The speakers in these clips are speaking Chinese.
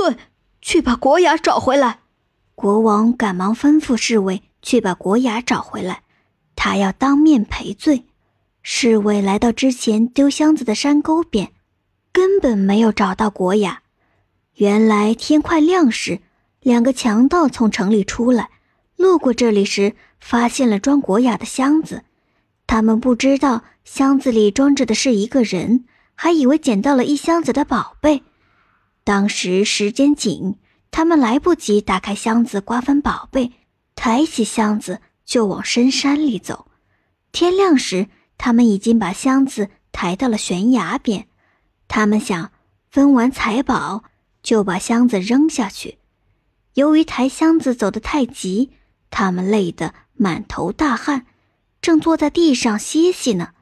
对，去把国雅找回来。国王赶忙吩咐侍卫去把国雅找回来，他要当面赔罪。侍卫来到之前丢箱子的山沟边，根本没有找到国雅。原来天快亮时，两个强盗从城里出来，路过这里时发现了装国雅的箱子。他们不知道箱子里装着的是一个人，还以为捡到了一箱子的宝贝。当时时间紧，他们来不及打开箱子瓜分宝贝，抬起箱子就往深山里走。天亮时，他们已经把箱子抬到了悬崖边。他们想分完财宝就把箱子扔下去。由于抬箱子走得太急，他们累得满头大汗，正坐在地上歇息呢。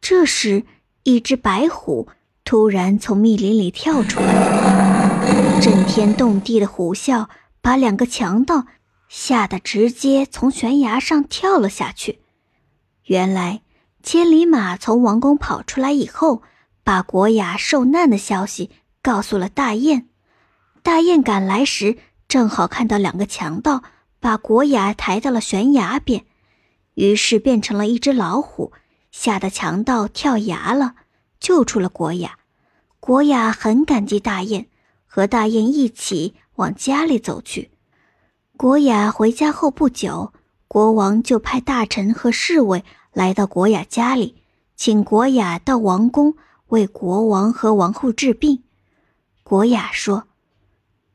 这时，一只白虎。突然从密林里跳出来，震天动地的虎啸把两个强盗吓得直接从悬崖上跳了下去。原来，千里马从王宫跑出来以后，把国雅受难的消息告诉了大雁。大雁赶来时，正好看到两个强盗把国雅抬到了悬崖边，于是变成了一只老虎，吓得强盗跳崖了。救出了国雅，国雅很感激大雁，和大雁一起往家里走去。国雅回家后不久，国王就派大臣和侍卫来到国雅家里，请国雅到王宫为国王和王后治病。国雅说：“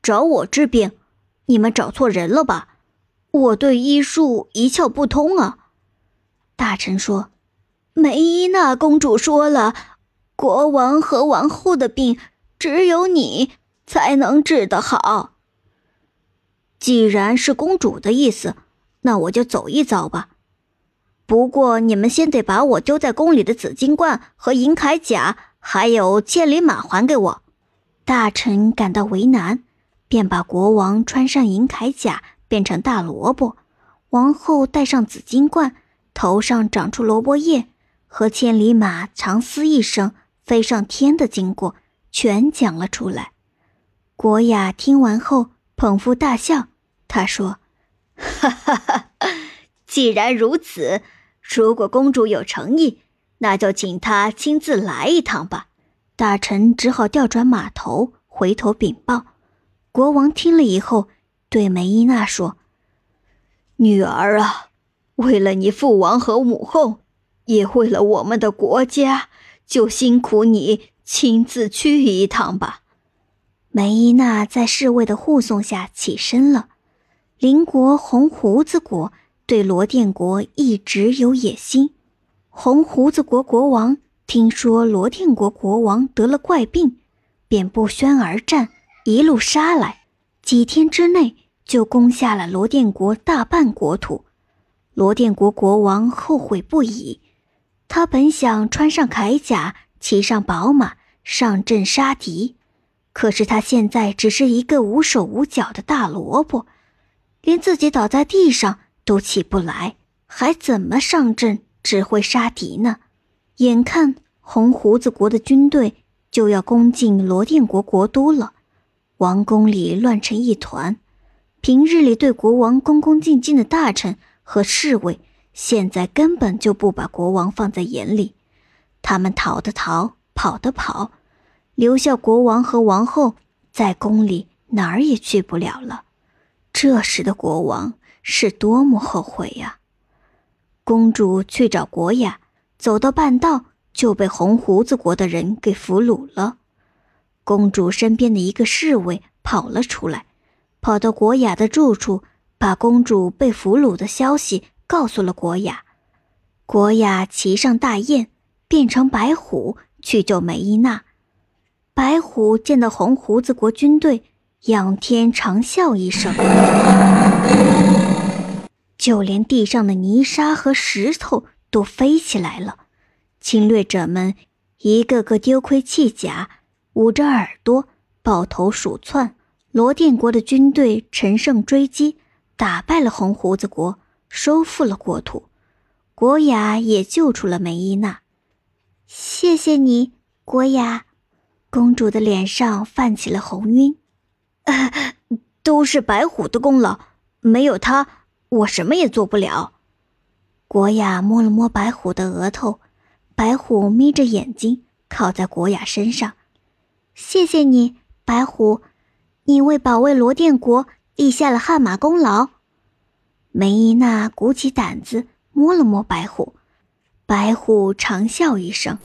找我治病，你们找错人了吧？我对医术一窍不通啊。”大臣说：“梅伊娜公主说了。”国王和王后的病，只有你才能治得好。既然是公主的意思，那我就走一遭吧。不过你们先得把我丢在宫里的紫金冠和银铠甲，还有千里马还给我。大臣感到为难，便把国王穿上银铠甲变成大萝卜，王后戴上紫金冠，头上长出萝卜叶，和千里马长嘶一声。飞上天的经过全讲了出来。国雅听完后捧腹大笑，他说：“哈哈哈！既然如此，如果公主有诚意，那就请她亲自来一趟吧。”大臣只好调转马头，回头禀报。国王听了以后，对梅伊娜说：“女儿啊，为了你父王和母后，也为了我们的国家。”就辛苦你亲自去一趟吧。梅伊娜在侍卫的护送下起身了。邻国红胡子国对罗甸国一直有野心。红胡子国国王听说罗甸国国王得了怪病，便不宣而战，一路杀来，几天之内就攻下了罗甸国大半国土。罗甸国国王后悔不已。他本想穿上铠甲，骑上宝马上阵杀敌，可是他现在只是一个无手无脚的大萝卜，连自己倒在地上都起不来，还怎么上阵指挥杀敌呢？眼看红胡子国的军队就要攻进罗甸国国都了，王宫里乱成一团，平日里对国王恭恭敬敬的大臣和侍卫。现在根本就不把国王放在眼里，他们逃的逃，跑的跑，留下国王和王后在宫里哪儿也去不了了。这时的国王是多么后悔呀！公主去找国雅，走到半道就被红胡子国的人给俘虏了。公主身边的一个侍卫跑了出来，跑到国雅的住处，把公主被俘虏的消息。告诉了国雅，国雅骑上大雁，变成白虎去救梅伊娜。白虎见到红胡子国军队，仰天长啸一声，就连地上的泥沙和石头都飞起来了。侵略者们一个个丢盔弃甲，捂着耳朵，抱头鼠窜。罗甸国的军队乘胜追击，打败了红胡子国。收复了国土，国雅也救出了梅伊娜。谢谢你，国雅。公主的脸上泛起了红晕。都是白虎的功劳，没有他，我什么也做不了。国雅摸了摸白虎的额头，白虎眯着眼睛靠在国雅身上。谢谢你，白虎，你为保卫罗甸国立下了汗马功劳。梅伊娜鼓起胆子摸了摸白虎，白虎长笑一声。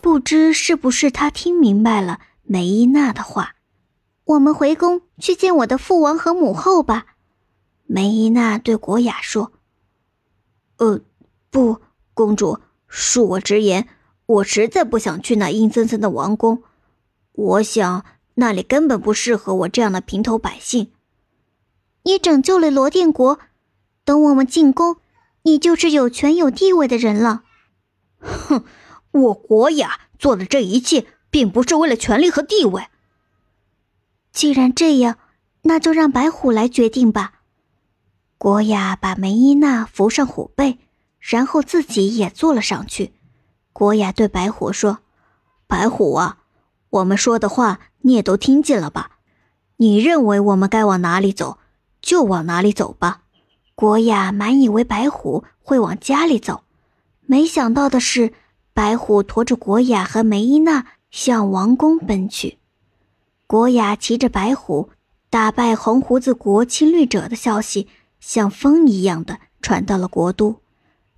不知是不是他听明白了梅伊娜的话。我们回宫去见我的父王和母后吧，梅伊娜对国雅说。呃，不，公主，恕我直言，我实在不想去那阴森森的王宫。我想那里根本不适合我这样的平头百姓。你拯救了罗甸国，等我们进宫，你就是有权有地位的人了。哼，我国雅做的这一切，并不是为了权力和地位。既然这样，那就让白虎来决定吧。国雅把梅伊娜扶上虎背，然后自己也坐了上去。国雅对白虎说：“白虎啊，我们说的话你也都听见了吧？你认为我们该往哪里走，就往哪里走吧。”国雅满以为白虎会往家里走，没想到的是，白虎驮着国雅和梅伊娜向王宫奔去。国雅骑着白虎打败红胡子国侵略者的消息，像风一样的传到了国都。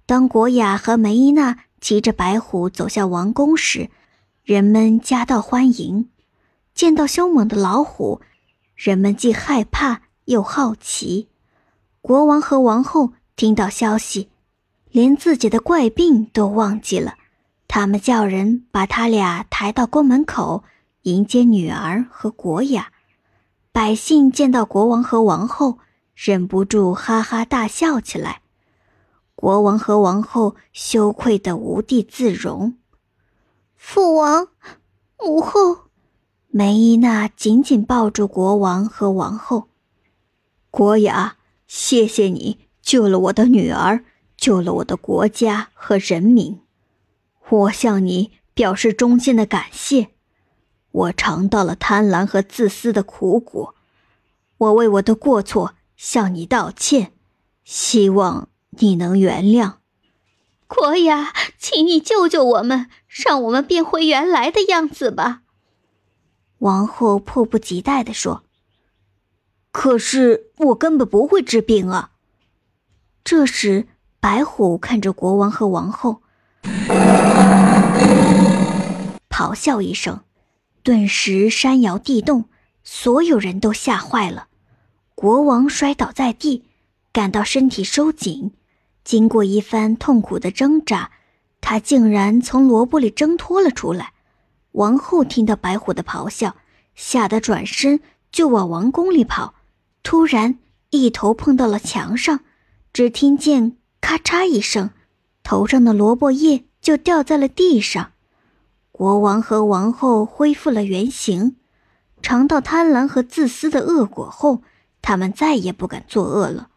当国雅和梅伊娜骑着白虎走向王宫时，人们夹道欢迎。见到凶猛的老虎，人们既害怕又好奇。国王和王后听到消息，连自己的怪病都忘记了。他们叫人把他俩抬到宫门口。迎接女儿和国雅，百姓见到国王和王后，忍不住哈哈大笑起来。国王和王后羞愧得无地自容。父王、母后，梅伊娜紧紧抱住国王和王后。国雅，谢谢你救了我的女儿，救了我的国家和人民，我向你表示衷心的感谢。我尝到了贪婪和自私的苦果，我为我的过错向你道歉，希望你能原谅。国雅，请你救救我们，让我们变回原来的样子吧。王后迫不及待地说：“可是我根本不会治病啊！”这时，白虎看着国王和王后，咆哮一声。顿时山摇地动，所有人都吓坏了。国王摔倒在地，感到身体收紧。经过一番痛苦的挣扎，他竟然从萝卜里挣脱了出来。王后听到白虎的咆哮，吓得转身就往王宫里跑。突然，一头碰到了墙上，只听见咔嚓一声，头上的萝卜叶就掉在了地上。国王和王后恢复了原形，尝到贪婪和自私的恶果后，他们再也不敢作恶了。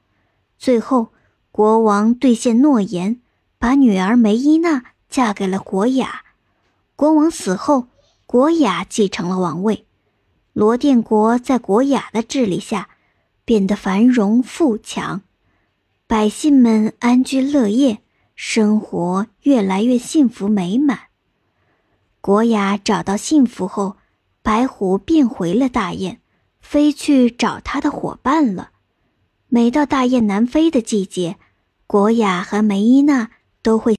最后，国王兑现诺言，把女儿梅伊娜嫁给了国雅。国王死后，国雅继承了王位。罗甸国在国雅的治理下，变得繁荣富强，百姓们安居乐业，生活越来越幸福美满。国雅找到幸福后，白虎变回了大雁，飞去找他的伙伴了。每到大雁南飞的季节，国雅和梅伊娜都会。